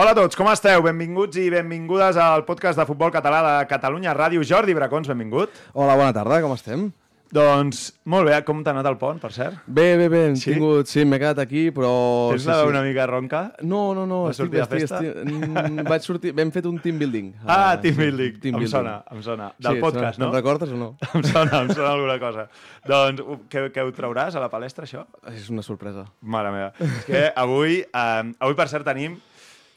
Hola a tots, com esteu? Benvinguts i benvingudes al podcast de futbol català de Catalunya Ràdio. Jordi Bracons, benvingut. Hola, bona tarda, com estem? Doncs, molt bé, com t'ha anat el pont, per cert? Bé, bé, bé, hem Sí? tingut... Sí, m'he quedat aquí, però... Tens sí, la veu sí. una mica ronca? No, no, no, Vas estic sortir estic... festa? estic... Mm, Vaig sortir... Vam fet un team building. Ah, Team sí, Building. team em building. sona, em sona. Del sí, podcast, te'n- no? Te'n recordes o no? Em sona, em sona alguna cosa. Doncs, uh, què, què ho trauràs a la palestra, això? És una sorpresa. Mare meva. És que avui, eh, avui per cert, tenim...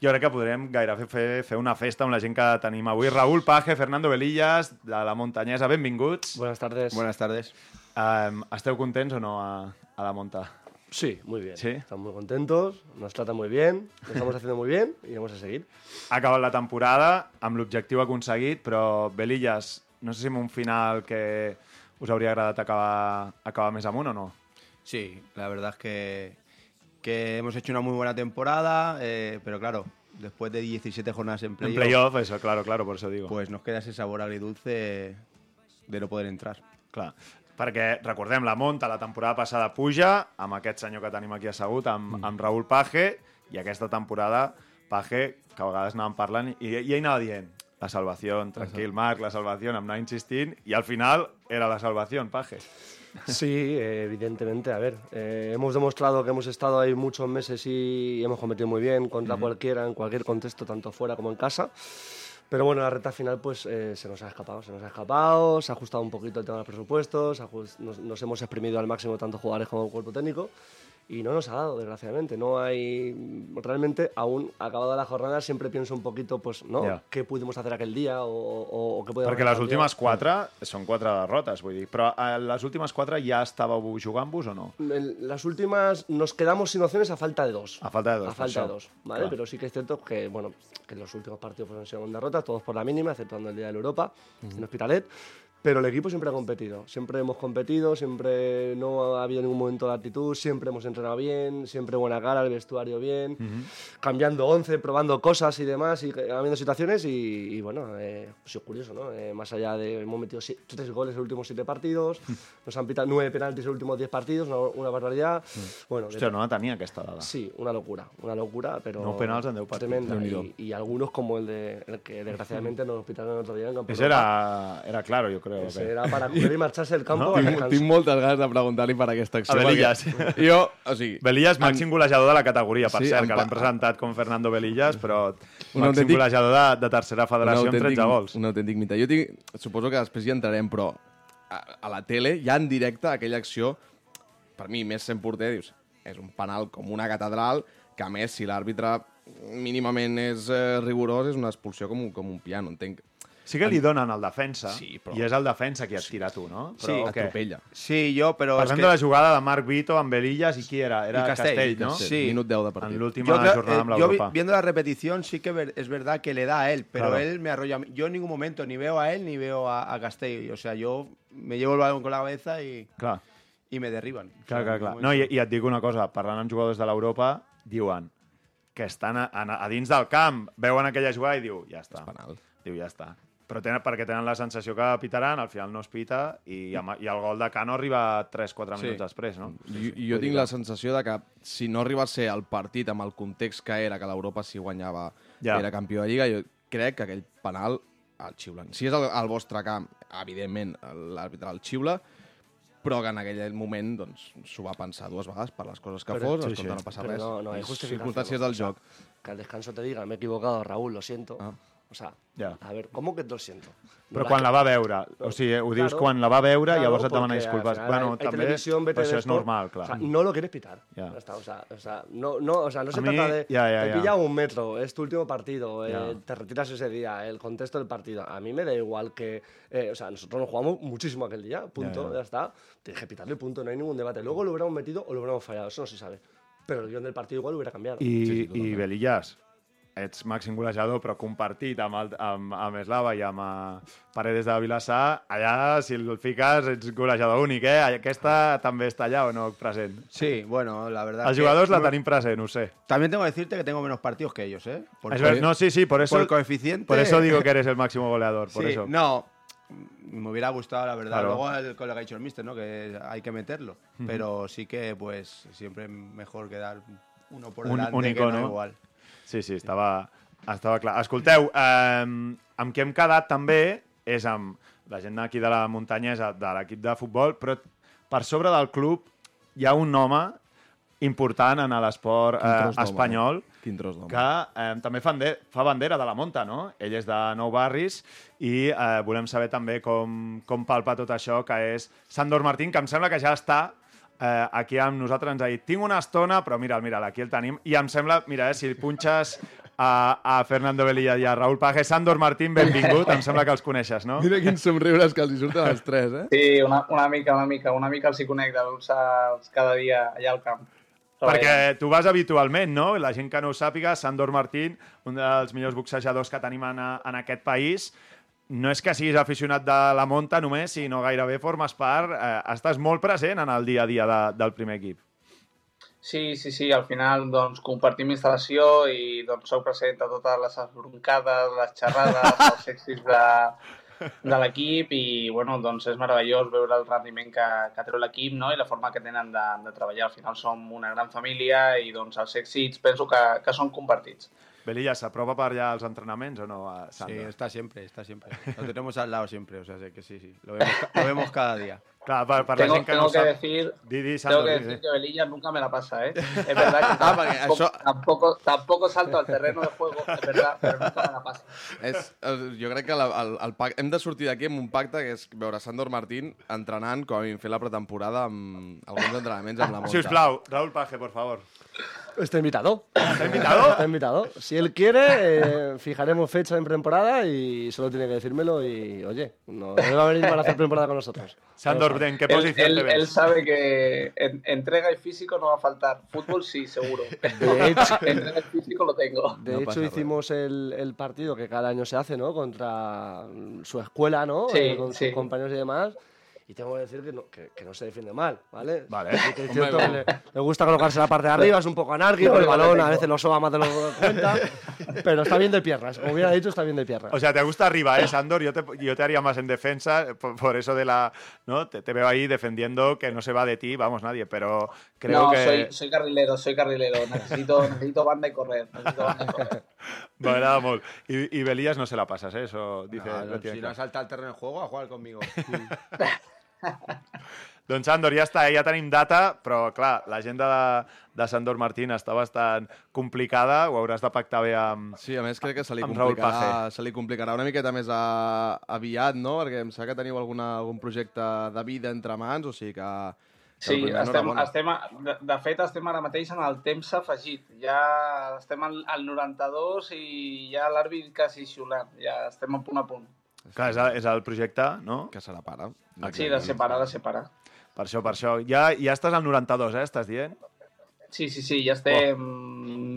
Jo crec que podrem gairebé fer, fer una festa amb la gent que tenim avui. Raúl Paje, Fernando Velillas, de la Muntanyesa, benvinguts. Buenas tardes. Buenas tardes. Eh, esteu contents o no a, a la Monta? Sí, muy bien. ¿Sí? Estamos muy contentos, nos tratan muy bien, lo estamos haciendo muy bien y vamos a seguir. Ha acabat la temporada amb l'objectiu aconseguit, però Belillas, no sé si en un final que us hauria agradat acabar, acabar més amunt o no? Sí, la verdad es que, que hemos hecho una muy buena temporada, eh, pero claro, después de 17 jornadas en En playoff, playoff, eso, claro, claro, por eso digo. pues nos queda ese sabor agridulce de no poder entrar. Clar, perquè recordem, la Monta la temporada passada puja, amb aquest senyor que tenim aquí assegut, amb, Mm. amb Raúl Paje, i aquesta temporada Paje, que a vegades anàvem parlant, i, i ell anava dient la salvació, tranquil, Marc, la salvació, em anava insistint, i al final era la salvació, Paje. Sí, evidentemente. A ver, eh, hemos demostrado que hemos estado ahí muchos meses y hemos competido muy bien contra cualquiera, en cualquier contexto, tanto fuera como en casa. Pero bueno, la recta final pues eh, se nos ha escapado, se nos ha escapado, se ha ajustado un poquito el tema de los presupuestos, nos, nos hemos exprimido al máximo tanto jugadores como el cuerpo técnico y no nos ha dado, desgraciadamente. No hay, realmente, aún acabada la jornada, siempre pienso un poquito, pues, ¿no? Ya. ¿Qué pudimos hacer aquel día o, o, o qué Perquè les últimes quatre són quatre derrotes, vull dir. Però a les últimes quatre ja estàveu jugant-vos o no? En las últimas nos quedamos sin opciones a falta de dos. A falta de dos, A falta de dos, ¿vale? Claro. Pero sí que es cierto que, bueno, que los últimos partidos han sido derrotas, todos por la mínima, exceptuando el día de la Europa, en Hospitalet. Pero el equipo siempre ha competido, siempre hemos competido, siempre no ha habido ningún momento de actitud, siempre hemos entrenado bien, siempre buena cara, el vestuario bien, cambiando once, probando cosas y demás, y habiendo situaciones y, y bueno, eh, ha sido curioso, ¿no? Eh, más allá de, hemos metido si- tres goles en los últimos siete partidos, nos han pitado nueve penaltis en los últimos diez partidos, una, una barbaridad. Bueno, de Hòstia, no la tenia aquesta dada. Sí, una locura, una locura, pero No deu partits. tremenda. Y, y algunos como el de el que desgraciadamente nos hospitalaron el otro día en Ese Europa. era, era claro, jo crec. Ese era para coger y marcharse del campo No? Tinc, tinc moltes ganes de preguntar-li per aquesta acció. A Belillas. perquè Jo, o sigui... Belillas, màxim golejador de la categoria, per Sí, cert, que pa- l'hem presentat com Fernando Belillas, però Un màxim autèntic- golejador de, de tercera federació amb 13 gols. Un autèntic mite. Jo tinc, suposo que després hi entrarem, però a, a la tele, ja en directe, aquella acció, per mi, més sent porter, dius, és un penal com una catedral, que a més, si l'àrbitre mínimament és eh, rigorós, és una expulsió com un, com un piano, entenc. Sí que li donen al defensa, Sí, però- i és el defensa qui et tira tu, no? Sí, Però, què? Atropella. Sí, yo, pero es Parlem que de la jugada de Marc Vito amb Belillas i qui era? Era I Castell, Castell, no? Sí. Sí. Minut 10 de En partit. l'última yo, creo- jornada eh, amb yo l'Europa. viendo la repetición sí que ver- es verdad que le da a él, pero Claro. él me arrolla. Yo en ningún momento ni veo a él ni veo a, a Castell. O sea, yo me llevo el balón con la cabeza y, Clar, y me derriban. O clar, clar. en clar. No, i. I et dic una cosa, parlant amb jugadors de l'Europa, diuen que estan a, a, a dins del camp, veuen aquella jugada i diu, ja està. penal. Diu, ja està. Però tenen, perquè tenen la sensació que pitaran, al final no es pita, i, amb- i el gol de Cano arriba 3-4 Sí. minuts després, no? I, i jo tinc la sensació de que si no arriba a ser el partit amb el context que era, que l'Europa si guanyava Ja. era campió de Lliga, jo crec que aquell penal el xiulen. Si és el, el vostre camp, evidentment l'àrbitre el xiula, però que en aquell moment doncs, s'ho va pensar dues vegades per les coses que Però- fos, sí, escolta, sí. no passa Pero res. no, no circumstàncies del joc. Que al descanso te diga, me he equivocado, Raúl, lo siento. Ah. O sea, Ya. a ver, ¿cómo que 200? Però quan la va veure, o sigui, ho dius Claro, quan la va veure, claro, llavors et demana disculpes. final Bueno, hay- hay també, però BTV això és normal, clar. O sea, no lo quieres pitar. Ya. Está, o sea, o sea, no, no, o sea, no se A mí- trata de. ya, ya, te pilla un metro, es tu último partido, eh, te retiras ese día, el contexto del partido. A mí me da igual que. eh, o sea, nosotros nos jugamos muchísimo aquel día, punto, Ya, está. Tienes que pitarle, punto, no hay ningún debate. Luego lo hubiéramos metido o lo hubiéramos fallado, eso no se sabe. Pero el guion del partido igual hubiera cambiado. I, i Belillas, ets màxim golejador, però compartit amb, el, amb, amb Eslava i amb uh, Paredes de Vilassar, allà, si el fiques, ets golejador únic, eh? Aquesta també està allà o no present? Sí, bueno, la verdad. Els que- jugadors la tenim present, ho sé. También tengo que decirte que tengo menos partidos que ellos, ¿eh? Por, Es ver- no, sí, sí, por eso, por coeficiente. por eso digo que eres el máximo goleador, por Sí, eso. No, me hubiera gustado, la verdad. Claro. Luego el colega ha dicho el mister, ¿no? Que hay que meterlo. Pero sí que, pues, siempre mejor quedar uno por Un- delante único, que no no? igual. Sí, sí, estava, estava clar. Escolteu, eh, amb què hem quedat també és amb la gent d'aquí de la muntanyesa, de l'equip de futbol, però per sobre del club hi ha un home important en l'esport eh, d'home, espanyol eh? Quin tros d'home. que eh, també fa, de, fa bandera de la Monta, no? Ell és de Nou Barris i eh, volem saber també com, com palpa tot això, que és Sandor Martín, que em sembla que ja està eh, aquí amb nosaltres. Ens ha dit, tinc una estona, però mira, mira, aquí el tenim. I em sembla, mira, eh, si punxes a, a Fernando Velilla i a Raúl Paje, Sandor Martín, benvingut. em sembla que els coneixes, no? Mira quins somriures que els hi surten als tres, eh? Sí, una, una mica, una mica, una mica els hi conec de veure-los cada dia allà al camp. Perquè tu vas habitualment, no? La gent que no ho sàpiga, Sandor Martín, un dels millors boxejadors que tenim en, en aquest país, no és que siguis aficionat de la monta només, sinó gairebé formes part, eh, estàs molt present en el dia a dia de, del primer equip. Sí, sí, sí, al final doncs, compartim instal·lació i doncs, soc present a totes les esbroncades, les xerrades, els èxits de, de l'equip i bueno, doncs és meravellós veure el rendiment que, que treu l'equip no? i la forma que tenen de, de treballar. Al final som una gran família i doncs, els èxits penso que, que són compartits. Belilla, s'aprova per allà els entrenaments o no, a Sí, Sandor? está siempre, está siempre. Lo tenemos al lado siempre, o sea, sé que sí, sí. Lo vemos, ca- lo vemos cada día. Clar, per, per Tengo, la gent que tengo no que decir Di, di, Tengo Sandor, que decir que Velilla nunca me la pasa, ¿eh? Es verdad que Ah, tampoco, eso- tampoco, tampoco salto al terreno de juego, es verdad, pero nunca me la pasa. És, jo crec que la, el, el pac... hem de sortir d'aquí amb un pacte que és veure Sandor Martín entrenant com a mínim fer la pretemporada amb alguns entrenaments amb la Monta. Si us plau, Raúl Paje, por favor. Está invitado. ¿Está invitado? Está invitado. Si él quiere, eh, fijaremos fecha en pretemporada y solo tiene que decírmelo y, oye, no, no va a venir para hacer pretemporada con nosotros. Sandor, ¿en qué Él, posición él- te ves? él sabe que en- entrega y físico no va a faltar. Fútbol sí, seguro. De hecho, entrega y físico lo tengo. de No hecho pasa hicimos el, el partido que cada año se hace, ¿no? Contra su escuela, ¿no? Sí, Eh, con sí. sus compañeros y demás. Y tengo que decir que no, que, que no se defiende mal, ¿vale? Vale. Sí que es cierto que le, le gusta colocarse la parte de arriba, es un poco anárquico, el balón a veces lo soba más de lo que cuenta, pero está bien de piernas. Como hubiera dicho, está bien de piernas. O sea, te gusta arriba, ¿eh, Sandor? Yo te, yo te haría más en defensa, por, por eso de la... ¿no? Te, te veo ahí defendiendo que no se va de ti, vamos, nadie, pero creo no, que... soy, soy carrilero, soy carrilero. Necesito, necesito banda y correr. Necesito banda y correr. M'agrada molt. I, I Belías no se la pasas, ¿eh? Eso dice... No, no, si no salta al terreno de juego, a jugar conmigo. Doncs Sandor, ja està, ja tenim data, però clar, l'agenda de, de Sandor Martín està bastant complicada, ho hauràs de pactar bé amb... Sí, a més crec que se li, complicarà, se li complicarà una miqueta més a, aviat, no? Perquè em sembla que teniu alguna, algun projecte de vida entre mans, o sigui que... que Sí, estem, estem, a- de, de fet, estem ara mateix en el temps afegit. Ja estem al, al 92 i ja l'àrbit quasi xiulant. Ja estem a punt a punt. Clar, és, el- és el projecte, no? Que serà pare. Sí, de separar, de separar. Per això, per això. Ja, ja estàs al 92, eh? Estàs dient? Sí, sí, sí, ja estem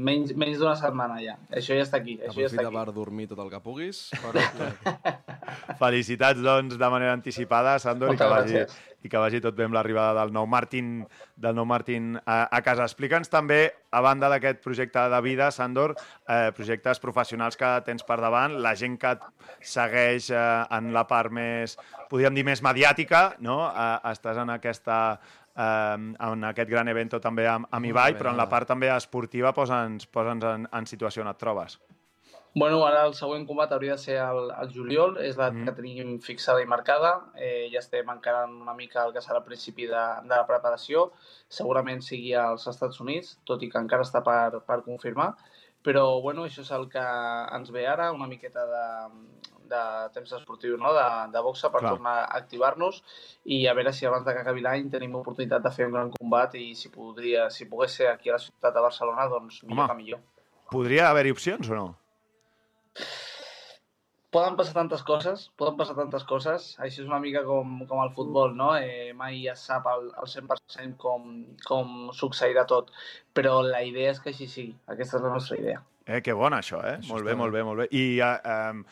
menys, menys d'una setmana ja. Això ja està aquí, això ja està Aprofita aquí. per dormir tot el que puguis. Felicitats, doncs, de manera anticipada, Sandor, i que, vagi, gràcies. i que vagi tot bé amb l'arribada del nou Martín, del nou Martín a, a casa. Explica'ns també, a banda d'aquest projecte de vida, Sandor, eh, projectes professionals que tens per davant, la gent que et segueix eh, en la part més, podríem dir, més mediàtica, no? Eh, estàs en aquesta eh, en aquest gran evento també amb, amb Ibai, però en la part també esportiva posa'ns posa en, en situació on et trobes. Bueno, ara el següent combat hauria de ser el, el juliol, és la Mm. que tenim fixada i marcada. Eh, ja estem encarant una mica el que serà el principi de, de la preparació. Segurament sigui als Estats Units, tot i que encara està per, per confirmar. Però, bueno, això és el que ens ve ara, una miqueta de, de temps esportiu, no? de, de boxa, per Clar. tornar a activar-nos i a veure si abans de que acabi l'any tenim oportunitat de fer un gran combat i si, podria, si pogués ser aquí a la ciutat de Barcelona, doncs millor Home. que millor. Podria haver-hi opcions o no? Poden passar tantes coses, poden passar tantes coses. Això és una mica com, com el futbol, no? Eh, mai es sap al, al 100% com, com succeirà tot, però la idea és que així sigui. Aquesta és la nostra idea. Eh, que bona, això, eh? Això molt bé, bé. molt bé, molt bé. I eh,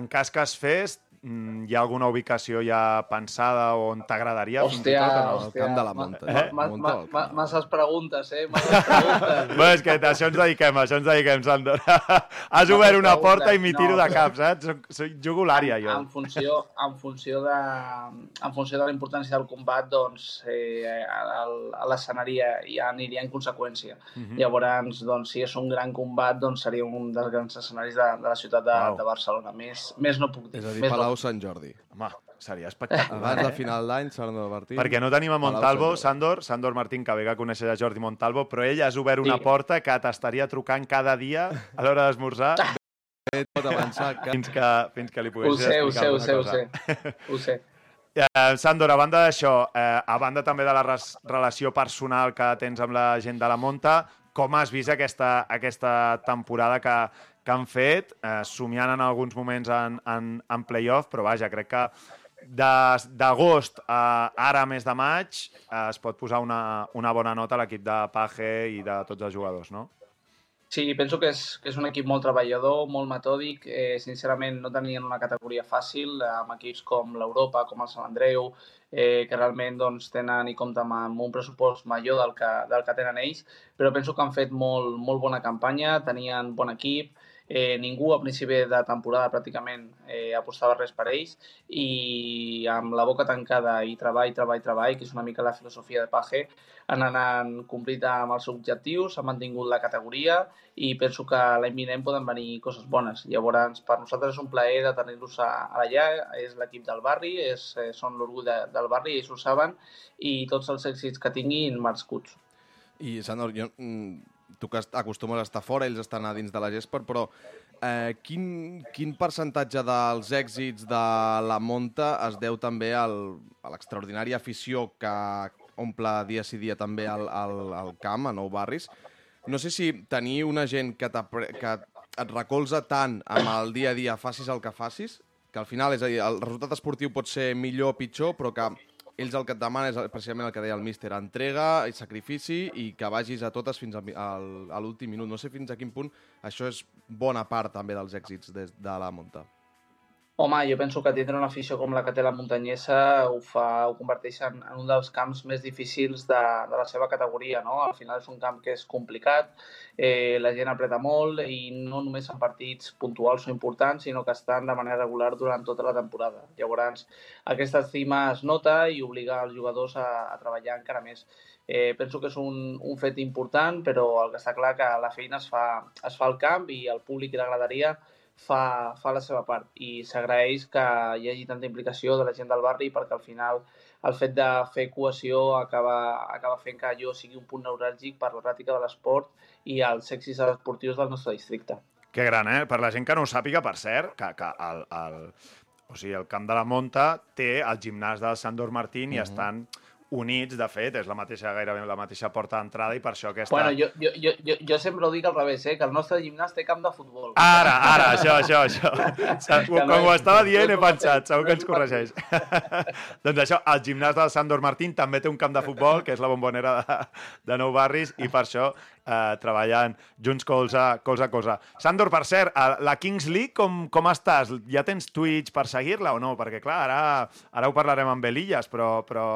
en cas que es fes, hi ha alguna ubicació ja pensada on t'agradaria Hòstia, tot o no? El camp de la ma- Monta. Eh? ma- Monta ma- ma- Masses preguntes, eh? Masses preguntes. Bé, és que a això ens dediquem, això ens dediquem, Sandor. Has No, obert una porta i m'hi tiro no. de cap, saps? Soc, soc jugo l'àrea, jo. En funció, en funció de, en funció de la importància del combat, doncs, eh, a l'escenari ja, aniria en conseqüència. Mhm. Llavors, doncs, si és un gran combat, doncs seria un dels grans escenaris de, de la ciutat de, Uau. de Barcelona. Més, més no puc dir. És a dir, més Palau Sant Jordi. Home, seria espectacular. Abans de final d'any, Sandor Martín. Perquè no tenim a Montalvo, Sandor, Sandor Martín, que ve que conèixer a Jordi Montalvo, però ell has obert una Sí. porta que t'estaria trucant cada dia a l'hora d'esmorzar. Pot avançar que... fins que, fins que li poguessis sé, ho explicar sé, ho sé, ho cosa. sé. Ho sé. Eh, Sandor, a banda d'això, eh, a banda també de la res relació personal que tens amb la gent de la Monta, com has vist aquesta, aquesta temporada que, que han fet, eh, somiant en alguns moments en, en, en playoff, però vaja, crec que d'agost a ara, mes de maig, eh, es pot posar una, una bona nota a l'equip de Page i de tots els jugadors, no? Sí, penso que és, que és un equip molt treballador, molt metòdic. Eh, sincerament, no tenien una categoria fàcil, eh, amb equips com l'Europa, com el Sant Andreu, eh, que realment doncs, tenen i compten amb un pressupost major del que, del que tenen ells, però penso que han fet molt, molt bona campanya, tenien bon equip, eh, ningú a principi de temporada pràcticament eh, apostava res per ells i amb la boca tancada i treball, treball, treball, que és una mica la filosofia de Page, han anat complint amb els objectius, han mantingut la categoria i penso que l'any vinent poden venir coses bones. Llavors, per nosaltres és un plaer de tenir-los allà, és l'equip del barri, és, eh, són l'orgull de, del barri, ells ho saben, i tots els èxits que tinguin merescuts. I, Sandor, jo, mm, tu que acostumes a estar fora, ells estan a dins de la gespa, però eh, quin, quin percentatge dels èxits de la Monta es deu també al, a l'extraordinària afició que omple dia sí dia també al, al, al camp, a Nou Barris? No sé si tenir una gent que, que et recolza tant amb el dia a dia, facis el que facis, que al final, és a dir, el resultat esportiu pot ser millor o pitjor, però que ells el que et demanen és precisament el que deia el míster, entrega i sacrifici i que vagis a totes fins al, a l'últim minut. No sé fins a quin punt això és bona part també dels èxits des de la Monta. Home, jo penso que tindre una afició com la que té la muntanyesa ho, fa, ho converteix en, en un dels camps més difícils de, de la seva categoria, no? Al final és un camp que és complicat, eh, la gent apreta molt i no només en partits puntuals o importants, sinó que estan de manera regular durant tota la temporada. Llavors, aquesta estima es nota i obliga els jugadors a, a treballar encara més. Eh, penso que és un, un fet important, però el que està clar que la feina es fa, es fa al camp i el públic i la graderia fa, fa la seva part i s'agraeix que hi hagi tanta implicació de la gent del barri perquè al final el fet de fer cohesió acaba, acaba fent que allò sigui un punt neuràlgic per la pràctica de l'esport i els èxits esportius del nostre districte. Que gran, eh? Per la gent que no ho sàpiga, per cert, que, que el, el, o sigui, el camp de la Monta té el gimnàs del Sandor Martín i estan units, de fet, és la mateixa, gairebé la mateixa porta d'entrada i per això aquesta... Bueno, jo, jo, jo, jo, jo sempre ho dic al revés, eh? que el nostre gimnàs té camp de futbol. Ara, ara, això, això, això. Quan ho estava dient he pensat, segur que ens corregeix. doncs això, el gimnàs del Sandor Martín també té un camp de futbol, que és la bombonera de, de Nou Barris, i per això eh, treballant junts colze, colze a colze. Sandor, per cert, a la Kings League, com, com estàs? Ja tens Twitch per seguir-la o no? Perquè, clar, ara, ara ho parlarem amb Belillas, però... però...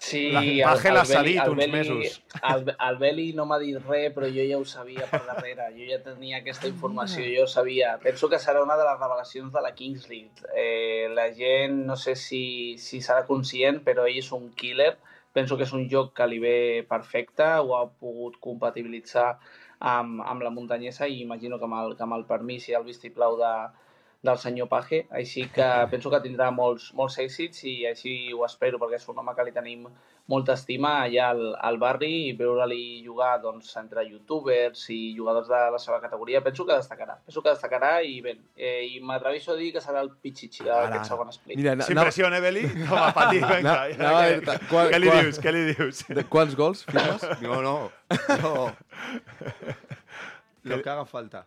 Sí, La- el- el cedit el uns Beli- mesos. El, el Beli no m'ha dit res, però jo ja ho sabia per darrere. Jo ja tenia aquesta informació, jo ho sabia. Penso que serà una de les revelacions de la Kings League. Eh, la gent, no sé si, si serà conscient, però ell és un killer. Penso que és un joc que li ve perfecte, ho ha pogut compatibilitzar amb, amb la muntanyesa i imagino que amb el, que amb el permís i el vistiplau de, del senyor Paje, així que penso que tindrà molts, molts èxits i així ho espero, perquè és un home que li tenim molta estima allà al, al barri i veure-li jugar doncs, entre youtubers i jugadors de la seva categoria, penso que destacarà. Penso que destacarà i bé, eh, i m'atreveixo a dir que serà el pitxitxi d'aquest segon split. Mira, Sin presión, eh, Beli? Com a patir, vinga. No, no, què, quan- què li dius? Què li dius? De, quants gols firmes? No, no. no. Lo que haga falta.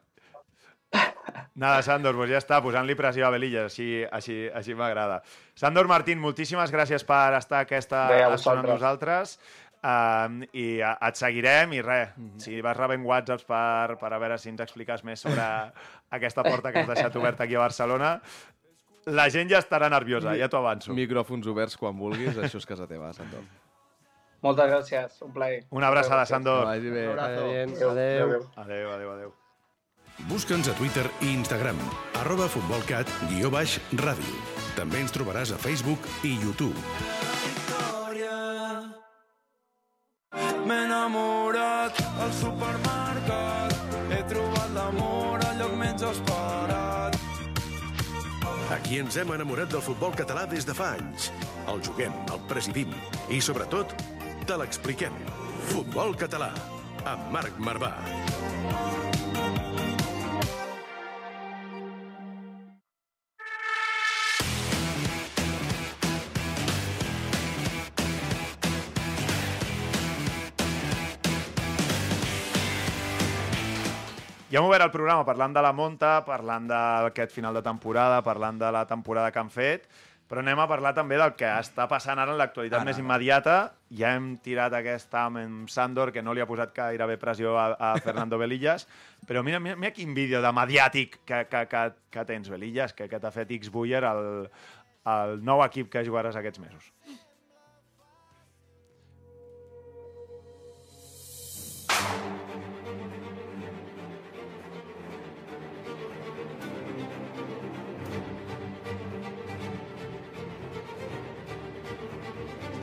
Nada, Sandor, pues ja està, posant-li pressió a Belilla, així, així, així m'agrada. Sandor Martín, moltíssimes gràcies per estar aquesta Bé, estona amb nosaltres. Um, I et seguirem i res, Mhm. si vas rebent whatsapps per, per a veure si ens expliques més sobre aquesta porta que has deixat oberta aquí a Barcelona, la gent ja estarà nerviosa, ja t'ho avanço. Micròfons oberts quan vulguis, això és casa teva, Sandor. Moltes gràcies, un plaer. Una abraçada. Sandor. Vagi bé. Un abrazo. Vaya bien, Busca'ns a Twitter i Instagram, arroba futbolcat, guió baix, ràdio. També ens trobaràs a Facebook i YouTube. M'he enamorat al supermercat He trobat l'amor al lloc menys esperat Aquí ens hem enamorat del futbol català des de fa anys. El juguem, el presidim i, sobretot, te l'expliquem. Futbol català, amb Marc Marvà. Ja hem obert el programa parlant de la monta, parlant d'aquest final de temporada, parlant de la temporada que han fet, però anem a parlar també del que està passant ara en l'actualitat més immediata. Ja hem tirat aquest am amb Sandor, que no li ha posat gairebé pressió a, a Fernando Belillas, però mira, mira, mira quin vídeo de mediàtic que, que, que, que tens, Belillas, que, que t'ha fet X Buller, el, el nou equip que jugaràs aquests mesos.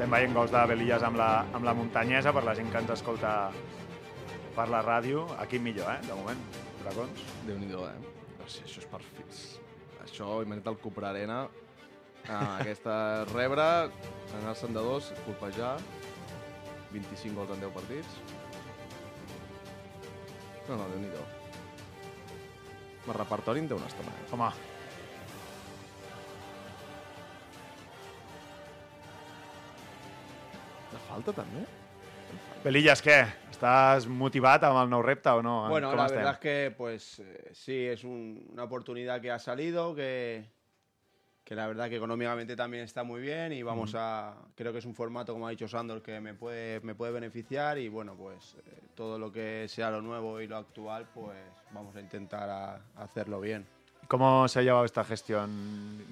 Estem veient gols de Belillas amb la, amb la muntanyesa, per la gent que ens escolta per la ràdio. Aquí millor, eh, de moment, Dragons. Déu-n'hi-do, eh? O sigui, això és per fills. Això, imagina't el Cupra Arena, ah, aquesta rebre, anar-se'n de dos, colpejar, 25 gols en 10 partits. No, no, Déu-n'hi-do. El repertori en té una estona, eh? Home, De falta, també? Belillas, què? Estàs motivat amb el nou repte o no? Bueno, la estem? verdad es que, pues, eh, sí, es un- una oportunidad que ha salido, que, que la verdad que económicamente también está muy bien y vamos a, creo que es un formato, como ha dicho Sandor, que me puede, me puede beneficiar y bueno, pues eh, todo lo que sea lo nuevo y lo actual, pues vamos a intentar a- hacerlo bien. ¿Cómo se ha llevado esta gestión?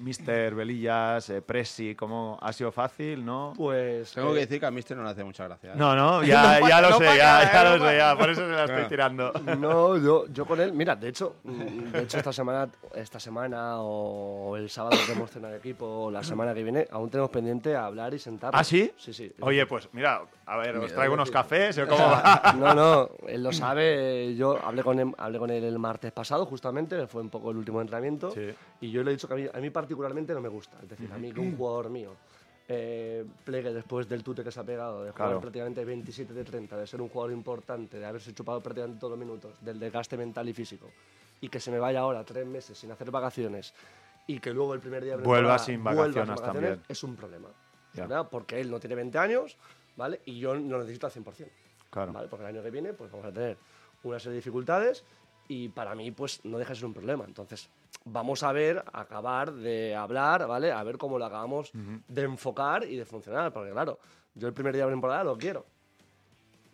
Mister, Belillas, eh, Presi, ¿cómo ha sido fácil, no? Pues. Tengo eh, que decir que a Mister no le hace mucha gracia. ¿eh? No, no, ya, No ya pa- lo no sé, ya, ya lo sé, ya, por eso se la estoy tirando. No, yo, yo con él, mira, de hecho, de hecho esta semana, esta semana o el sábado que hemos cenado de equipo, o la semana que viene, aún tenemos pendiente a hablar y sentarnos. ¿Ah, sí? Sí, sí. Oye, pues mira, a ver, os traigo unos cafés, ¿o O ¿cómo va? No, no, él lo sabe. Yo hablé con él, hablé con él el martes pasado, justamente, fue un poco el último entrenamiento. Sí. Y yo le he dicho que a mí, a mí particularmente no me gusta. Es decir, a mí que un jugador mío eh, plegue después del tute que se ha pegado, de jugar Claro. prácticamente 27 de 30, de ser un jugador importante, de haberse chupado prácticamente todos los minutos, del desgaste mental y físico, y que se me vaya ahora tres meses sin hacer vacaciones y que luego el primer día de Vuelva sin vuelva vacaciones también. es un problema. ¿verdad? Porque él no tiene 20 años, ¿vale? Y yo lo necesito al 100%. Claro. ¿vale? Porque el año que viene pues vamos a tener una serie de dificultades y para mí pues no deja de ser un problema. Entonces vamos a ver, acabar de hablar, ¿vale? A ver cómo lo acabamos de enfocar y de funcionar. Porque claro, yo el primer día de temporada lo quiero.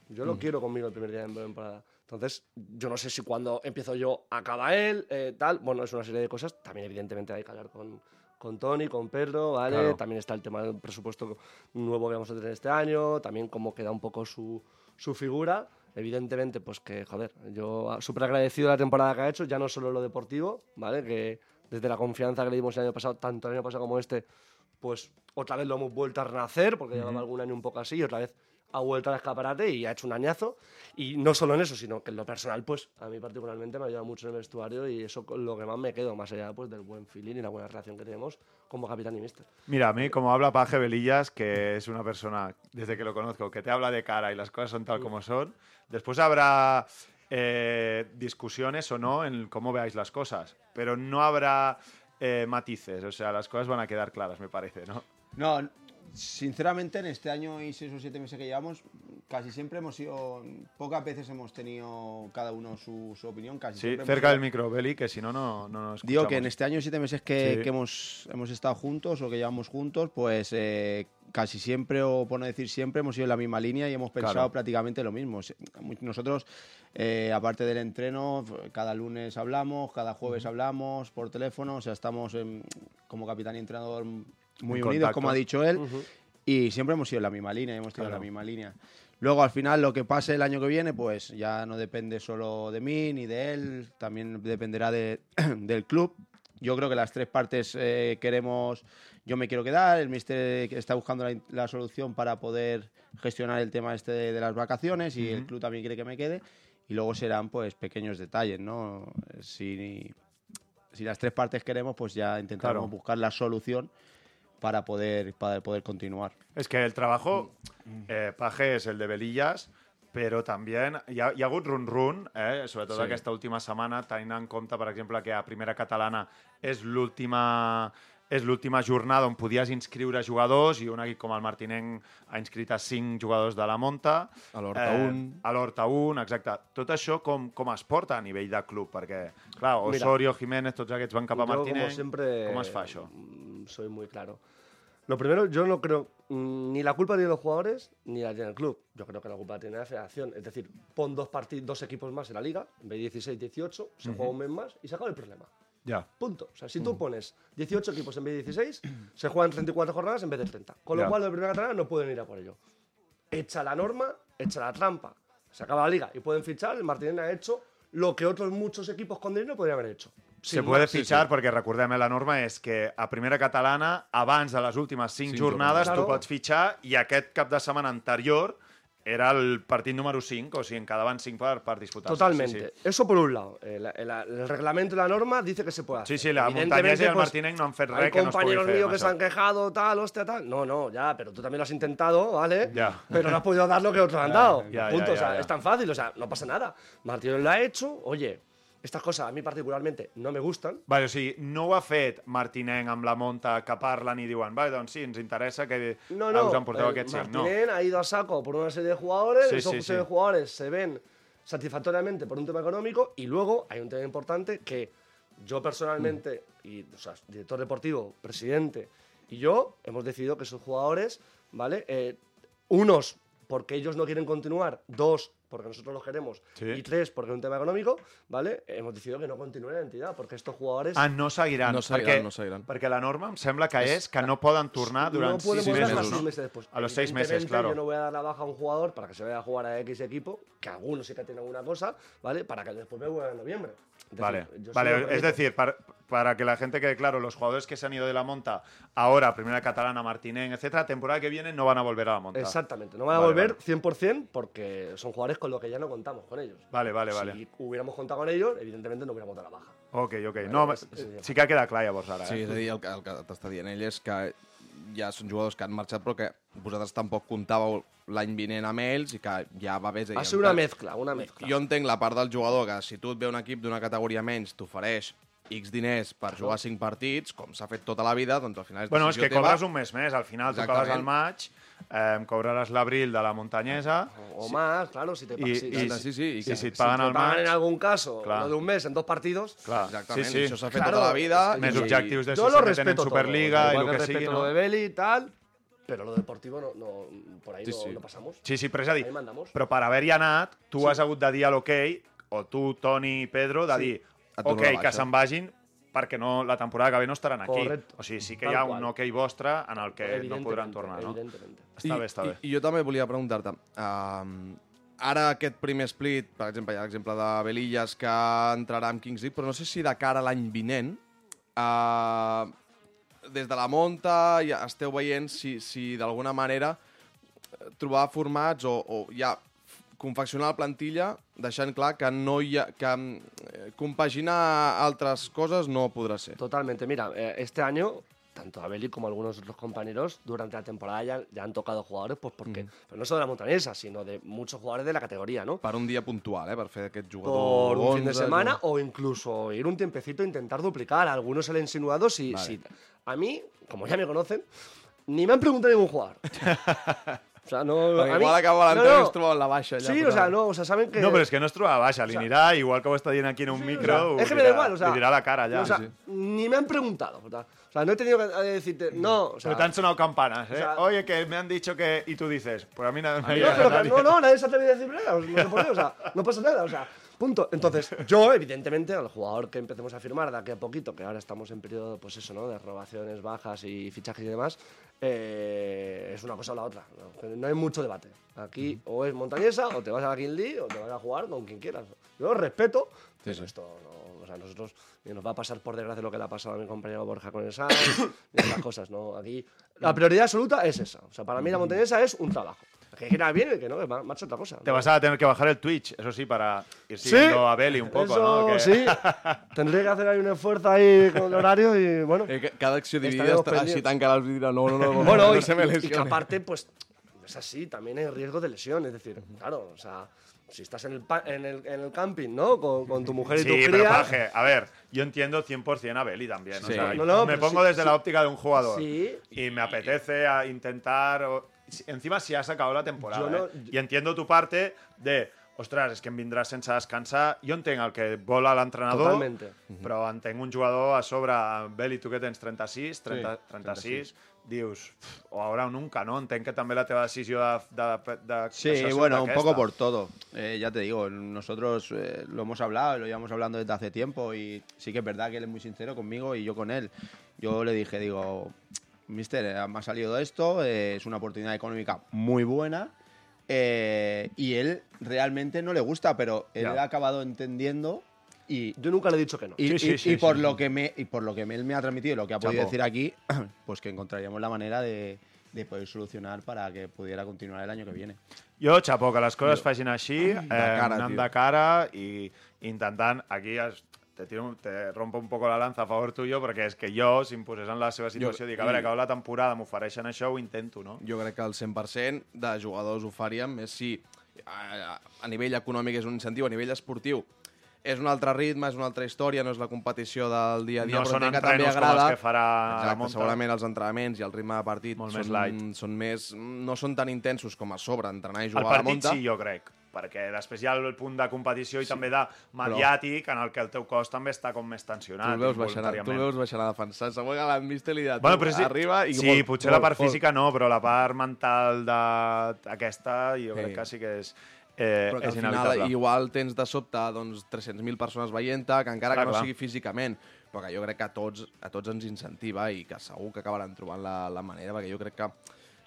Yo lo quiero conmigo el primer día de temporada. Entonces, yo no sé si cuando empiezo yo acaba él, eh, tal. Bueno, es una serie de cosas. También, evidentemente, hay que hablar con, con Tony, con Pedro, ¿vale? Claro. También está el tema del presupuesto nuevo que vamos a tener este año. También cómo queda un poco su, su figura. Evidentemente, pues que, joder, yo súper agradecido de la temporada que ha hecho, ya no solo lo deportivo, ¿vale? Que desde la confianza que le dimos el año pasado, tanto el año pasado como este, pues otra vez lo hemos vuelto a renacer, porque llevaba algún año un poco así, y otra vez ha vuelto al escaparate y ha hecho un añazo. Y no solo en eso, sino que en lo personal, pues a mí particularmente me ha ayudado mucho en el vestuario y eso con lo que más me quedo, más allá pues, del buen feeling y la buena relación que tenemos como capitán y mister. Mira, a mí, como habla Paje Velillas, que es una persona, desde que lo conozco, que te habla de cara y las cosas son tal como son, después habrá eh, discusiones o no en cómo veáis las cosas, pero no habrá eh, matices, o sea, las cosas van a quedar claras, me parece, ¿no? No, sinceramente en este año y seis o siete meses que llevamos, casi siempre hemos sido, pocas veces hemos tenido cada uno su, su opinión, casi Sí, siempre cerca del micro, Beli, que si no, no, no nos Digo que en este año y siete meses que, Sí. que hemos, hemos estado juntos o que llevamos juntos, pues eh, casi siempre, o por no decir siempre, hemos ido en la misma línea y hemos pensado Claro. prácticamente lo mismo. Nosotros, eh, aparte del entreno, cada lunes hablamos, cada jueves hablamos por teléfono, o sea, estamos en- como capitán y entrenador muy En unidos, contacto. como ha dicho él, y siempre hemos ido en la misma línea, hemos ido en la Claro. misma línea. Luego, al final, lo que pase el año que viene, pues ya no depende solo de mí ni de él, también dependerá de- del club. Yo creo que las tres partes eh, queremos, yo me quiero quedar, el mister está buscando la, la solución para poder gestionar el tema este de, de las vacaciones y el club también quiere que me quede. Y luego serán pues pequeños detalles, ¿no? Si, si las tres partes queremos, pues ya intentaremos Claro. buscar la solución para poder, para poder continuar. Es que el trabajo, eh, Paje, és el de Belillas, però també hi ha, hi ha hagut run-run, eh? sobretot Sí. aquesta última setmana, tenint en compte, per exemple, que a primera catalana és l'última és l'última jornada on podies inscriure jugadors i un equip com el Martinenc ha inscrit a cinc jugadors de la Monta. A l'Horta un. A l'Horta 1, exacte. Tot això com, com es porta a nivell de club? Perquè, clar, Mira, Osorio, Jiménez, tots aquests van cap a Yo, como Martinenc. siempre, Com es fa això? mm, Soy muy claro. Lo primero, yo no creo mm, ni la culpa tiene los jugadores ni la tiene el club. Yo creo que la culpa tiene la federación. Es decir, pon dos, dos equipos más en la liga, en vez de 16, 18, se juega un mes más y se acaba el problema. Punto. O sea, si tú pones 18 equipos en vez de 16, se juegan 34 jornadas en vez de 30. Con lo Ya. cual, los de primera catalana no pueden ir a por ello. Echa la norma, echa la trampa. Se acaba la liga y pueden fichar. El Martínez ha hecho lo que otros muchos equipos con dinero podrían haber hecho. Se puede más. fitxar, perquè recordem, eh, la norma és que a primera catalana, abans de les últimes cinc, Cinc jornades, jornades. tu pots fitxar i aquest cap de setmana anterior era el partit número 5, o sigui, en quedaven 5 per, per disputar. Totalmente. Eso por un lado. El, el- el reglamento y la norma dice que se puede hacer. Sí, sí, la Montañés y el pues, Martínez no han fet Hay res que no es pugui compañeros míos que se han quejado, tal, hostia, tal. No, no, ya, pero tú también lo has intentado, ¿vale? Ya. Pero no has podido dar lo que otros han dado. ya, Punto. ya, o sea, es tan fácil, o sea, no pasa nada. Martínez lo ha hecho, oye, estas cosas a mí particularmente no me gustan. Vale, o sigui, no ho ha fet Martinenc amb la Monta que parlen i diuen vale, doncs sí, ens interessa que No, ah, no. us emporteu el aquests 5. No. Martínez ha ido a saco por una serie de jugadores, Sí, esos sí, jugadores se ven satisfactoriamente por un tema económico y luego hay un tema importante que yo personalmente, y, o sea, director deportivo, presidente y yo hemos decidido que esos jugadores, ¿vale? Eh, unos porque ellos no quieren continuar, dos porque nosotros los queremos Sí. y tres porque es un tema económico, ¿vale? Hemos decidido que no continúen en la entidad porque estos jugadores Ah, no seguiran. No seguiran, perquè, no seguiran. Perquè la norma em sembla que és que no poden tornar durant no pueden 6 volver mesos. hasta no? seis meses después. A los seis meses, claro. Yo no voy a dar la baja a un jugador para que se vaya a jugar a X equipo, que algunos sí que tienen alguna cosa, ¿vale? Para que después me vuelva en noviembre. Es Vale, vale. es decir, para, para que la gente quede claro, los jugadores que se han ido de la monta ahora, Primera Catalana, Martinenc, etcétera, temporada que viene no van a volver a la monta. Exactamente, no van a Vale, volver vale. 100% porque son jugadores con los que ya no contamos con ellos. Vale, vale, vale. Si hubiéramos contado con ellos, evidentemente no hubiéramos dado la baja. Ok, ok. No, és- és igual. sí que queda clar llavors ara. Sí, Eh? és a dir, el que, el que t'està dient ell és que ja són jugadors que han marxat però que vosaltres tampoc comptàveu l'any vinent amb ells i que ja va bé. Va ser una mezcla, una mezcla. Jo entenc la part del jugador que si tu et ve un equip d'una categoria menys t'ofereix X diners per jugar 5 partits, com s'ha fet tota la vida, doncs al final és Bueno, és que teva. cobres un mes més. Al final tu acabes Exactament. al maig, eh, cobraràs l'abril de la muntanyesa O más, claro, si te i, si- i, Exacte, sí, sí, i i que- si et si paguen te al pagan maig... en algun caso Clar. lo de un mes en dos partidos, Clar, Exactament, sí, sí. això s'ha fet Claro, tota la vida. Més i- objectius si lo se meten en respeto Superliga todo, i igual el que que sigui, respeto no? lo de Beli y tal, pero lo deportivo no, no por ahí Sí, no, sí. no pasamos. Sí, sí, però és a dir, però per haver-hi anat, tu has hagut de dir a l'ok, o tu, Toni i Pedro, de Sí. dir, ok, que baixa." se'n vagin perquè no, la temporada que ve no estaran aquí. Correcto. O sigui, sí que Tal hi ha un ok vostre en el que no podran tornar, no? Està bé, està bé. I, I jo també volia preguntar-te, um, ara aquest primer split, per exemple, hi ha l'exemple de Belillas que entrarà amb Kings League, però no sé si de cara a l'any vinent, uh, des de la monta ja esteu veient si, si d'alguna manera trobar formats o, o ja confeccionar la plantilla deixant clar que no hi ha, que eh, compaginar altres coses no podrà ser. Totalmente. Mira, eh, este año, tanto Abeli como algunos otros compañeros, durante la temporada ya, ya han tocado jugadores, pues porque, pero no solo de la montanesa, sino de muchos jugadores de la categoría, ¿no? Per un dia puntual, eh, per fer aquest jugador... Por un fin de 11, semana no? o incluso ir un tiempecito a intentar duplicar. Algunos se le insinuado si, Vale. si- A mí, como ya me conocen, ni me han preguntado ningún jugador. O sea, no... Perquè a igual acaba no, no. i es troba en la baixa. Ja, Sí, però- o sea, no, o sea, saben que... No, però és que no es troba baixa, li sea, anirà, igual que ho està dient aquí en un Sí, micro, o ho sea, es que me da dirà- igual, o sea, li dirà a la cara ja. o sea, sí. ni me han preguntado. O sea, o sea, no he tenido que eh, decirte, no, o sea, Pero te han sonado campanas, ¿eh? o sea- Oye, que me han dicho que... Y tú dices, pues a mí nada me ha No, pero que- no, no, nadie se ha atrevido a decir nada. No sé por qué, o sea, no pasa nada, o sea, punto. Entonces, yo, evidentemente, al jugador que empecemos a firmar de aquí a poquito, que ahora estamos en periodo, pues eso, ¿no? De renovaciones bajas y fichajes y demás, eh, es una cosa o la otra. ¿no? No hay mucho debate. Aquí o es montañesa, o te vas a la King League, o te vas a jugar con quien quieras. Yo respeto, pero esto no, o sea, nosotros ni nos va a pasar por desgracia lo que le ha pasado a mi compañero Borja con el Sanz, ni esas cosas, ¿no? Aquí la prioridad absoluta es esa. O sea, para mí la montañesa es un trabajo. Que quiera bien el que no, que ma- marcha otra cosa. Te vas a tener que bajar el Twitch, eso sí, para ir siguiendo a Beli un poco, Eso, ¿no? Que- sí. Tendré que hacer ahí un esfuerzo ahí con el horario y bueno. Eh, cada acció dividida està, així pendientes. tancarà els dirà no, no, no, no, Bueno, no y, se me y- y que aparte, pues, es así, también hay riesgo de lesión. Es decir, claro, o sea, si estás en el, pa- en el, en el camping, ¿no? Con, con tu mujer y Sí, tus pero crías. Paje, a ver, yo entiendo 100% a Beli también. o Sí. sea, No, no, me pero pongo sí, desde sí. la óptica de un jugador Sí. y me apetece a intentar... Encima si has acabado la temporada. Yo no- eh? Y entiendo tu parte de ostres, és que em vindràs sense descansar. Jo entenc el que vol l'entrenador, Totalmente. però entenc un jugador a sobre, Beli, tu que tens 36, 30, 36, dius, "Pf, o ahora o nunca, no? Entenc que també la teva decisió de... de, de, de Sí, bueno, un poco por todo. Eh, ya te digo, nosotros eh, lo hemos hablado, lo llevamos hablando desde hace tiempo y sí que es verdad que él es muy sincero conmigo y yo con él. Yo le dije, digo, mister, eh, me ha salido esto, eh, es una oportunidad económica muy buena eh, y él realmente no le gusta, pero él Ya. ha acabado entendiendo y Yo nunca le he dicho que no. y, Sí, sí, y- sí, y por lo que me y por lo que él me ha transmitido y lo que ha podido Chapo. decir aquí pues que encontraríamos la manera de, de poder solucionar para que pudiera continuar el año que viene Jo, xapó, que les coses facin així, eh, cara, anant tio. de cara i intentant, aquí es, te, tiro, te rompo un poco la lanza a favor tuyo, perquè és que jo, si em posés en la seva situació, dic, a veure, acaba la temporada, m'ofereixen això, ho intento, no? Jo crec que el 100% de jugadors ho farien, més si a, a nivell econòmic és un incentiu, a nivell esportiu és un altre ritme, és una altra història, no és la competició del dia a dia, No però entenc que també agrada... que farà Exacte, segurament els entrenaments i el ritme de partit Molt són, més light. són més, no són tan intensos com a sobre entrenar i El jugar a la partit monta. sí, jo crec, perquè després hi ha el punt de competició i també de mediàtic, en el que el teu cos també està com més Tu tensionat, el veus baixant, tu el veus baixant a defensar. Segur que i li Bueno, però sí, arriba i... sí molt, potser molt, la part molt. física no, però la part mental d'aquesta jo Sí. crec que sí que és, eh, però que és al final inevitable. igual tens de sobte doncs, 300.000 persones veient-te, que encara Clar, que no clar. sigui físicament, però que jo crec que a tots, a tots ens incentiva i que segur que acabaran trobant la, la manera, perquè jo crec que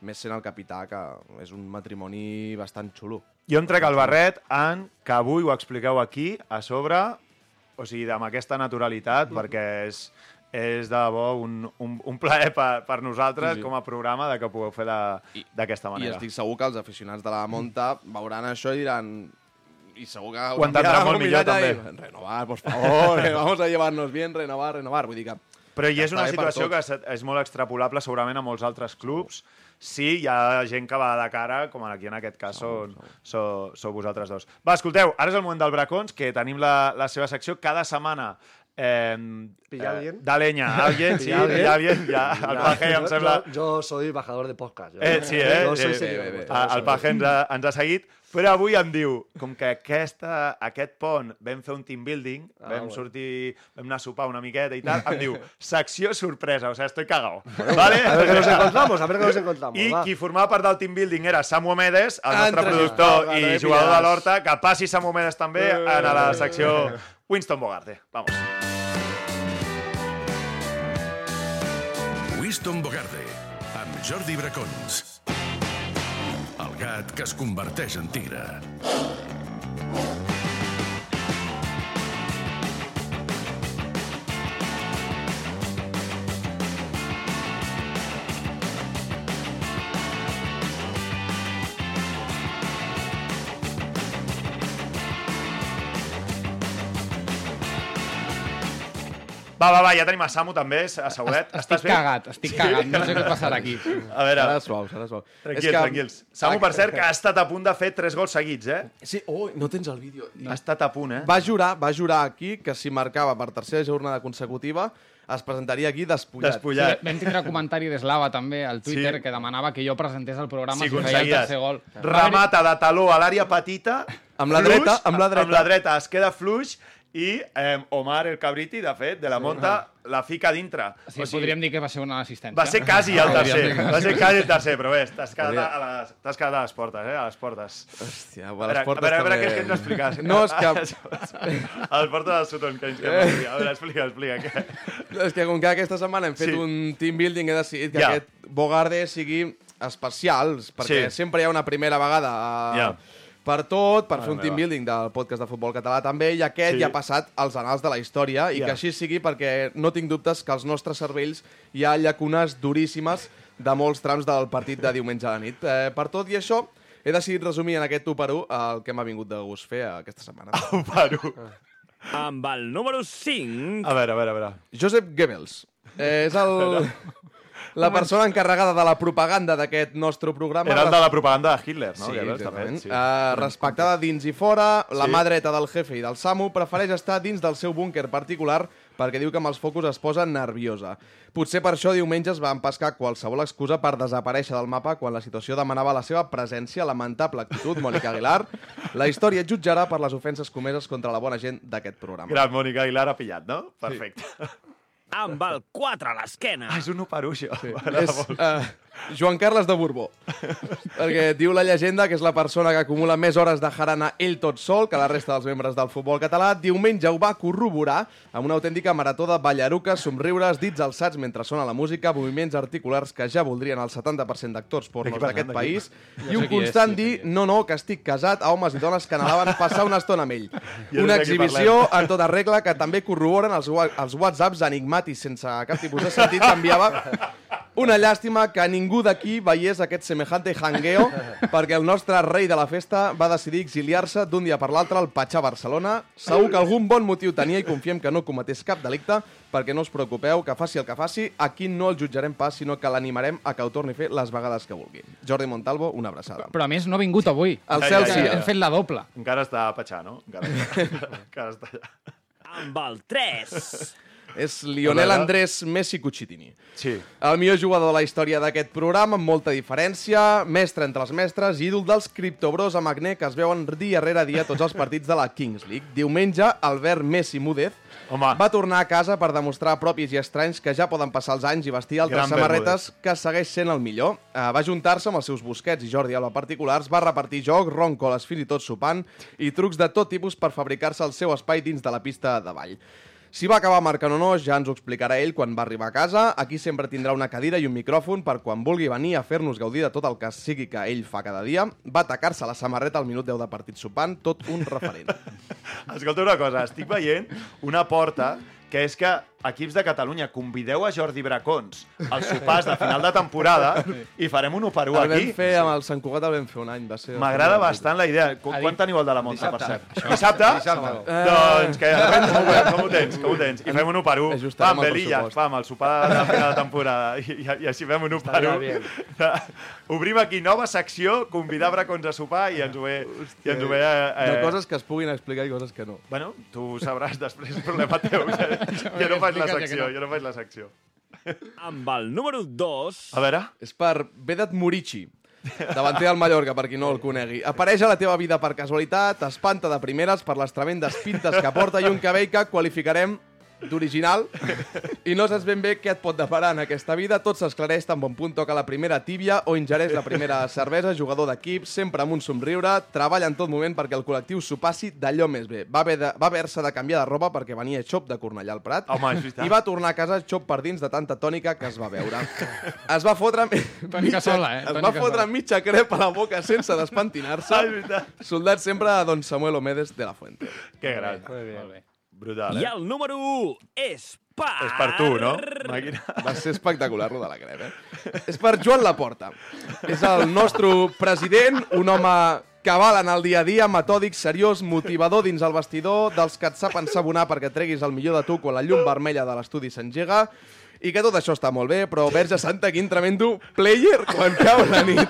més sent el capità, que és un matrimoni bastant xulo. Jo em trec el barret en que avui ho expliqueu aquí, a sobre, o sigui, amb aquesta naturalitat, perquè és, és de debò un, un, un plaer per, per nosaltres Sí, sí. com a programa de que pugueu fer I- d'aquesta I manera. estic segur que els aficionats de la Monta veuran això i diran... I segur que... Ho entendran molt millor, també. Renovar, por favor, eh, vamos a llevarnos bien, renovar, renovar. Vull dir que... Però hi és una situació que és molt extrapolable segurament a molts altres clubs. Sí, hi ha gent que va de cara, com aquí en aquest cas sou, sou, sou vosaltres dos. Va, escolteu, ara és el moment del Bracons, que tenim la, la seva secció cada setmana. Eh, ¿Pilla alguien? Da leña a alguien, sí, ¿Pilla alguien? alguien. Ja, el Paje em yo, sembla... yo- yo soy embajador de podcast. yo- Eh, sí, eh? Yo soy Eh, seguidor Ah, ya el. Paje ens ha, ens ha seguit, però avui em diu, com que aquesta, aquest pont vam fer un team building, Ah, vam bueno. sortir, vam anar a sopar una miqueta i tal, em diu, secció sorpresa, o sea, estoy cagao. ¿Vale? A ver qué nos encontramos, a ver qué nos encontramos. I va. qui formava part del team building era Samu Medes, el nostre Entra, productor va, i jugador de l'Horta, que passi Samu Medes també en la secció Winston Bogarte. Vamos. Winston Bogarde, amb Jordi Bracons. El gat que es converteix en tigre. Va, va, va, ja tenim a Samu també, asseguret. Estic cagat, estic cagat, no sé què passarà aquí. A veure, Serà suau, serà suau. tranquils, tranquils. Samu, per cert, que ha estat a punt de fer tres gols seguits, eh? Sí, oh, no tens el vídeo. Ha estat a punt, eh? Va jurar, va jurar aquí que si marcava per tercera jornada consecutiva es presentaria aquí despullat. Sí, Despullat. vam tindre comentari d'Eslava també al Twitter Sí. que demanava que jo presentés el programa Si si, feia el tercer gol. Remata de taló a l'àrea petita. Amb la fluix, dreta, amb la dreta. Amb la dreta, es queda fluix i eh, Omar el Cabriti, de fet, de la monta, la fica dintre. Sí, podríem dir que va ser una assistència. Va ser quasi el tercer, va ser quasi el tercer, però bé, t'has quedat, a les, quedat a les portes, eh, a les portes. Hòstia, a A les veure, a portes veure, a veure també... què és que ens expliques. No, és que... A les portes del Sutton, que ens que a veure, explica, explica. Que... És que com que aquesta setmana hem fet Sí. un team building, he decidit que Ja. aquest Bogarde sigui especial, perquè Sí. sempre hi ha una primera vegada uh, Ja. Per tot, per fer un meva. team building del podcast de futbol català també, i aquest Sí. ja ha passat als anals de la història, i Ja. que així sigui perquè no tinc dubtes que als nostres cervells hi ha llacunes duríssimes de molts trams del partit de diumenge a la nit. Eh, per tot i això, he decidit resumir en aquest 1 per 1 el que m'ha vingut de gust fer aquesta setmana. Ho paro. Amb el número 5... A veure, a veure, a veure. Josep Goebbels. Eh, és el, la persona encarregada de la propaganda d'aquest nostre programa. Era el de la propaganda de Hitler, no? Sí, fet, Sí. Uh, respectada dins i fora, la Sí. mà dreta del jefe i del Samu prefereix estar dins del seu búnquer particular perquè diu que amb els focus es posa nerviosa. Potser per això diumenges va empescar qualsevol excusa per desaparèixer del mapa quan la situació demanava la seva presència, lamentable actitud, Mònica Aguilar. La història et jutjarà per les ofenses comeses contra la bona gent d'aquest programa. Gran Mònica Aguilar ha pillat, no? Perfecte. Amb el 4 a l'esquena. Ah, és un 1 per 1, això. Sí. És uh, Joan Carles de Borbó. perquè diu la llegenda que és la persona que acumula més hores de jarana ell tot sol que la resta dels membres del futbol català. Diumenge ho va corroborar amb una autèntica marató de ballaruques, somriures, dits alçats mentre sona la música, moviments articulars que ja voldrien el 70% d'actors pornos d'aquest país, Ja i un és, constant dir no, no, que estic casat a homes i dones que anelaven passar una estona amb ell. Ja Una exhibició en tota regla que també corroboren els, els whatsapps enigmàtics sense cap tipus de sentit que enviava una llàstima que ningú d'aquí veiés aquest semejante jangueo perquè el nostre rei de la festa va decidir exiliar-se d'un dia per l'altre al Patxà Barcelona. Segur que algun bon motiu tenia i confiem que no cometés cap delicte perquè no us preocupeu, que faci el que faci, aquí no el jutjarem pas, sinó que l'animarem a que ho torni a fer les vegades que vulgui. Jordi Montalvo, una abraçada. Però a més no ha vingut avui. El cel ja, sí. ja, Hem fet la doble. Encara està a Patxà, no? Encara, encara està allà. Amb el 3. És Lionel A. Andrés Messi Cucitini. Sí. El millor jugador de la història d'aquest programa, amb molta diferència, mestre entre els mestres, ídol dels criptobros amb acné que es veuen dia rere dia a tots els partits de la Kings League. Diumenge, Albert Messi Múdez Home. va tornar a casa per demostrar a propis i estranys que ja poden passar els anys i vestir altres Gran samarretes que segueix sent el millor. Uh, va juntar-se amb els seus Busquets i Jordi Alba particulars, va repartir joc, roncoles fins i tot sopant i trucs de tot tipus per fabricar-se el seu espai dins de la pista de ball. Si va acabar marcant o no, ja ens ho explicarà ell quan va arribar a casa. Aquí sempre tindrà una cadira i un micròfon per quan vulgui venir a fer-nos gaudir de tot el que sigui que ell fa cada dia. Va atacar-se la samarreta al minut 10 de partit sopant, tot un referent. Escolta una cosa, estic veient una porta que és que equips de Catalunya convideu a Jordi Bracons als sopars de final de temporada i farem un 1 per 1 El vam aquí. fer amb el Sant Cugat, el vam fer un any. Va ser M'agrada bastant la idea. Qu quan teniu el de la Monta, per Dissabte. cert? Dissabte? Dissabte. Doncs que com, ho, com ho tens? Com ho tens? I fem un 1 per 1. Ajustarem Pam, el Belilla, pam, el sopar de final de temporada. I, i, i així fem un 1 per Estaria 1. bien. Obrim aquí nova secció, convidar bracons a sopar i ens ho ve... I ens ho ve eh, De coses que es puguin explicar i coses que no. Bueno, tu sabràs després, problema teu. Jo no faig la secció, no. jo no faig la secció. Amb el número 2. A veure, És per Vedat Murici, davanter del Mallorca, per qui no el conegui. Apareix a la teva vida per casualitat, espanta de primeres per les tremendes pintes que porta i un cabell que qualificarem d'original i no saps ben bé què et pot deparar en aquesta vida. Tot s'esclareix tan bon punt toca la primera tíbia o ingereix la primera cervesa, jugador d'equip, sempre amb un somriure, treballa en tot moment perquè el col·lectiu s'ho passi d'allò més bé. Va haver de- va haver-se de canviar de roba perquè venia xop de Cornellà al Prat Home, i va tornar a casa xop per dins de tanta tònica que es va veure. Es va fotre... Tònica sola, eh? Es va fotre sola. mitja crep a la boca sense despentinar-se. Ah. Soldat sempre a don Samuel Omedes de la Fuente. que gran. Molt bé. Brutal, I eh? el número 1 és per... És per tu, no? Màquina. Va ser espectacular, lo de la crep, eh? És per Joan Laporta. És el nostre president, un home que valen el dia a dia, metòdic, seriós, motivador dins el vestidor, dels que et sap ensabonar perquè treguis el millor de tu quan la llum vermella de l'estudi s'engega, i que tot això està molt bé, però Verge Santa, quin tremendo player quan cau la nit.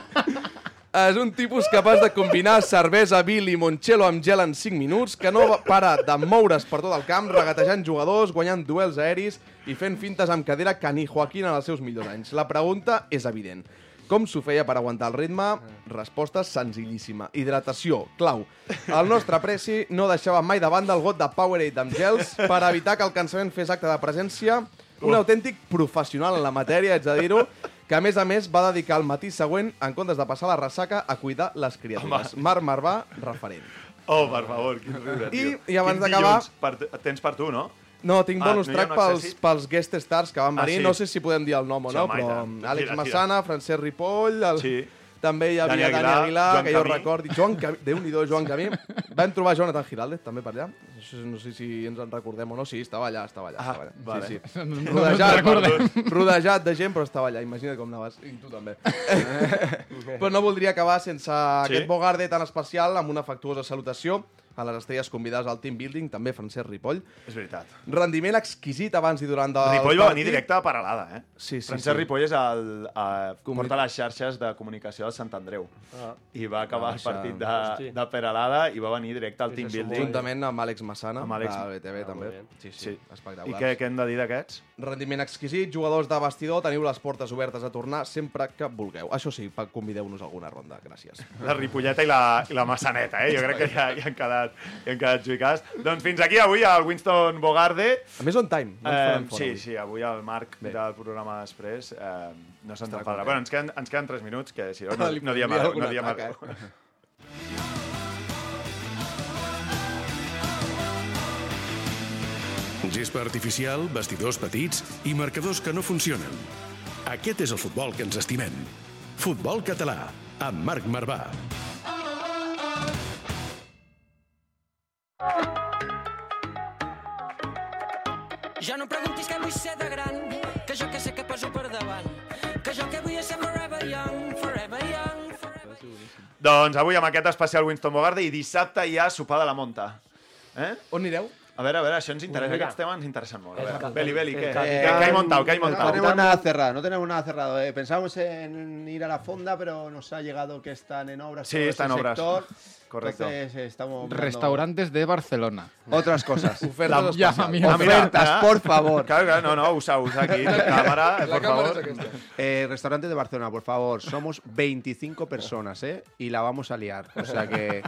És un tipus capaç de combinar cervesa, vi, limoncello amb gel en 5 minuts, que no para de moure's per tot el camp, regatejant jugadors, guanyant duels aeris i fent fintes amb cadera que ni Joaquín en els seus millors anys. La pregunta és evident. Com s'ho feia per aguantar el ritme? Resposta senzillíssima. Hidratació, clau. El nostre preci no deixava mai de banda el got de Powerade amb gels per evitar que el cansament fes acte de presència. Un autèntic professional en la matèria, haig de dir-ho, que a més a més va dedicar el matí següent, en comptes de passar la ressaca, a cuidar les criatures. Marc Marvà, referent. Oh, per favor, quin riure, I- tio. i abans Quin d'acabar- tens per tu, no? No, tinc Ah, bonus no track pels, pels guest stars que van Ah, venir. sí? No sé si podem dir el nom o Sí, no, home, i però. Àlex. Massana, Francesc Ripoll, el... Sí. També hi havia Dani Aguilar, Aguilar, Joan que jo Camí. recordi. Joan Camí, Déu-n'hi-do, Joan Camí. Vam trobar Jonathan Giraldez, també per allà. No sé, no sé si ens en recordem o no. Sí, estava allà, estava allà. Ah, estava allà. vale. Sí, sí. No, no, Rodejat, rodejat de gent, però estava allà. Imagina't com anaves. I tu també. però no voldria acabar sense Sí? aquest Bogarde tan especial amb una afectuosa salutació a les estrelles convidades al team building, també Francesc Ripoll. És veritat. Rendiment exquisit abans i durant del Ripoll va venir directe a Paralada, eh? Sí, sí, Francesc sí. Ripoll és el, eh, Comuni- porta les xarxes de comunicació del Sant Andreu. Ah. I va acabar Va el partit Hosti. de, de Peralada i va venir directe al Sí, team building. Juntament amb Àlex Massana, Amb Àlex. de BTV, Ah, també. Sí, sí, Sí. I espectacular. què, què hem de dir d'aquests? Rendiment exquisit, jugadors de vestidor, teniu les portes obertes a tornar sempre que vulgueu. Això sí, pa- convideu-nos alguna ronda, gràcies. La Ripolleta i la, i la Massaneta, eh? Jo crec que ja, ja han quedat, ja han quedat jugats. Doncs fins aquí avui el Winston Bogarde. A més, on time. No Eh, sí, avui. sí, avui el Marc Bé. del programa després eh, no se'n enfadarà. Bueno, ens queden, ens queden 3 minuts, que si no, no, Li no diem algun No diem arreu. eh? Gespa artificial, vestidors petits i marcadors que no funcionen. Aquest és el futbol que ens estimem. Futbol català, amb Marc Marvà. Ja no preguntis què vull ser de gran, que jo que sé que poso per davant, que jo que vull és ser forever young, forever young, forever young. Doncs avui amb aquest especial Winston Bogarde i dissabte hi ha sopar de la monta. Eh? On anireu? A veure, a veure, això ens interessa, Mira. aquests temes ens interessen molt. A veure, Beli, Beli, el què? ¿Qué, qué hay montado? ¿Qué hay No tenemos nada cerrado, no tenemos nada cerrado. Eh, Pensamos en ir a la fonda, pero nos ha llegado que están en obras. Sí, están en obras. sector. Correcto. Entonces eh, estamos Restaurantes de Barcelona. otras cosas. Mira, mira, Ofertas, por favor. Claro, claro, no, no, usa, usa aquí, cámara, eh, La por favor. aquesta. Eh, restaurante de Barcelona, por favor. Somos 25 personas, ¿eh? Y la vamos a liar. O sea que,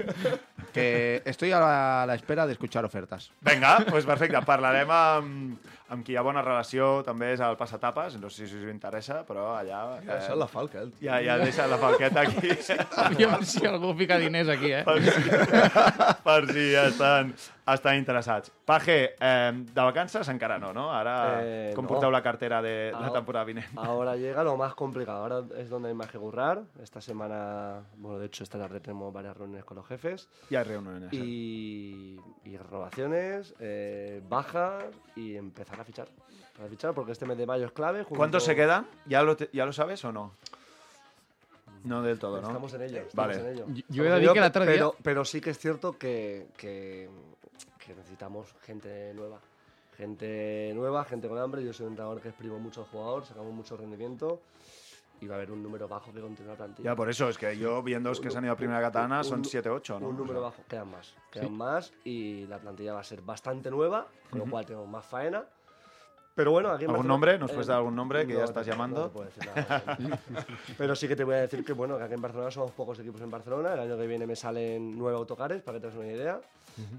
que estoy a la, a la espera de escuchar ofertas. Vinga, doncs perfecte. Parlarem amb, amb qui hi ha bona relació, també és el Passatapes, no sé si us interessa, però allà... Ja, és la falca, eh? ja, ja deixa la falqueta aquí Aviam si algú fica diners aquí, eh? per si, per si estan, estan interessats. Paje, eh, de vacances encara no, no? Ara, Eh, com no. porteu la cartera de la temporada vinent? Ahora llega lo más complicado. Ahora es donde hay más que currar. Esta semana, bueno, de hecho, esta tarde tenemos varias reuniones con los jefes. Ja hi reuniones. eh? Y, y renovaciones, eh, bajas y empezar a fichar. Para fichar, porque este mes de mayo es clave. junto- ¿Cuántos se quedan? ¿Ya lo, te- ¿Ya lo sabes o no? No del todo, ¿no? Estamos en ello. estamos Vale. en ello. Yo- yo he de que otro día- pero, pero sí que es cierto que, que, que necesitamos gente nueva. Gente nueva, gente con hambre. Yo soy un entrenador que exprimo mucho al jugador, sacamos mucho rendimiento. Y va a haber un número bajo que continúa la plantilla. Ya, por eso, es que yo viendo los que se han ido a Primera Catalana son 7-8, ¿no? Un número bajo, quedan más. Quedan más y la plantilla va a ser bastante nueva, con lo cual tenemos más faena. Pero bueno, aquí ¿Algún nombre? ¿Nos puedes dar algún nombre que ya estás no, llamando? no te puedo decir nada. Pero sí que te voy a decir que bueno, que aquí en Barcelona somos pocos equipos en Barcelona. El año que viene me salen nueve autocares, para que te hagas una idea.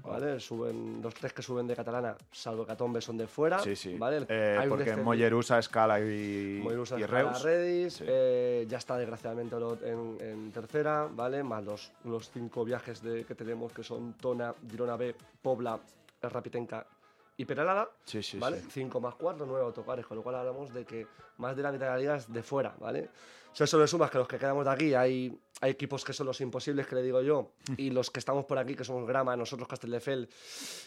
¿Vale? Suben, los tres que suben de catalana, salvo Catombe, son de fuera. Sí, sí. ¿vale? Eh, porque. Mollerusa, Escala y, Mollerusa, y Escala, Reus. Redis, Sí. eh, ya está desgraciadamente en, en tercera, ¿vale? Más los, los cinco viajes de, que tenemos que son Tona, Girona B, Pobla, Rapitenca y Peralada, Sí, sí, ¿vale? sí. Cinco más cuatro, nueve autocares, con lo cual hablamos de que más de la mitad de la liga es de fuera, ¿vale? Si a eso le sumas que los que quedamos de aquí hay hay equipos que son los imposibles, que le digo yo, y los que estamos por aquí, que somos Grama, nosotros Castelldefels,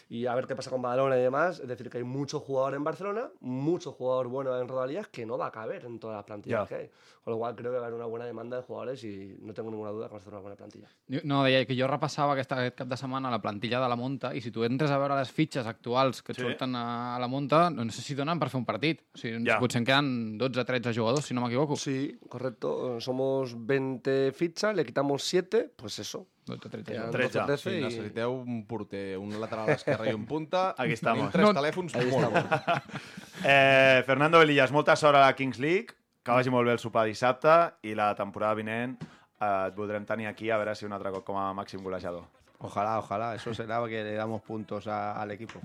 y a ver qué pasa con Badalona y demás. Es decir, que hay mucho jugador en Barcelona, mucho jugador bueno en Rodalías, que no va a caber en todas las plantillas Ya. que hay. Con lo cual creo que va a haber una buena demanda de jugadores y no tengo ninguna duda que vamos a hacer una buena plantilla. No, deia que jo repassava aquesta, aquest cap de setmana la plantilla de la Monta i si tu entres a veure les fitxes actuals que et Sí. surten a, a la Monta, no sé si donen per fer un partit. O sigui, Ja. potser en queden 12-13 jugadors, si no m'equivoco. Sí, correcto. Somos 20 fichas, le quitamos 7, pues eso. 12-13 Quedan jugadors. 13. 12, Si 13 y- necessiteu un porter, un lateral esquerre i un punta, Aquí tenim estamos. tres No. telèfons Ahí molt bons. Eh, Fernando Velillas, molta sort a la Kings League, que vagi molt bé el sopar dissabte i la temporada vinent eh, et voldrem tenir aquí a veure si un altre cop com a màxim golejador. Ojalá, ojalá. Eso será que le damos puntos a- al equipo.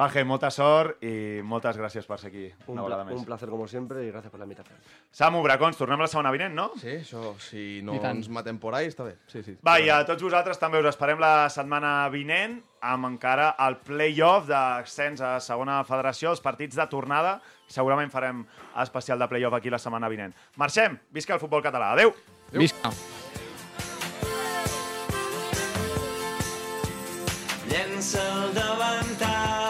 Paje, molta sort i moltes gràcies per ser aquí Un, una vegada un més. placer como siempre y gracias por la invitación. Samu, Bracons, tornem la setmana vinent, no? Sí, això, si no I ens matem por ahí, està bé. Sí, sí. Va, i a tots vosaltres també us esperem la setmana vinent amb encara el play-off d'ascens a segona federació, els partits de tornada. Segurament farem especial de play-off aquí la setmana vinent. Marxem! Visca el futbol català. Adéu! Visca! Llença el davantal i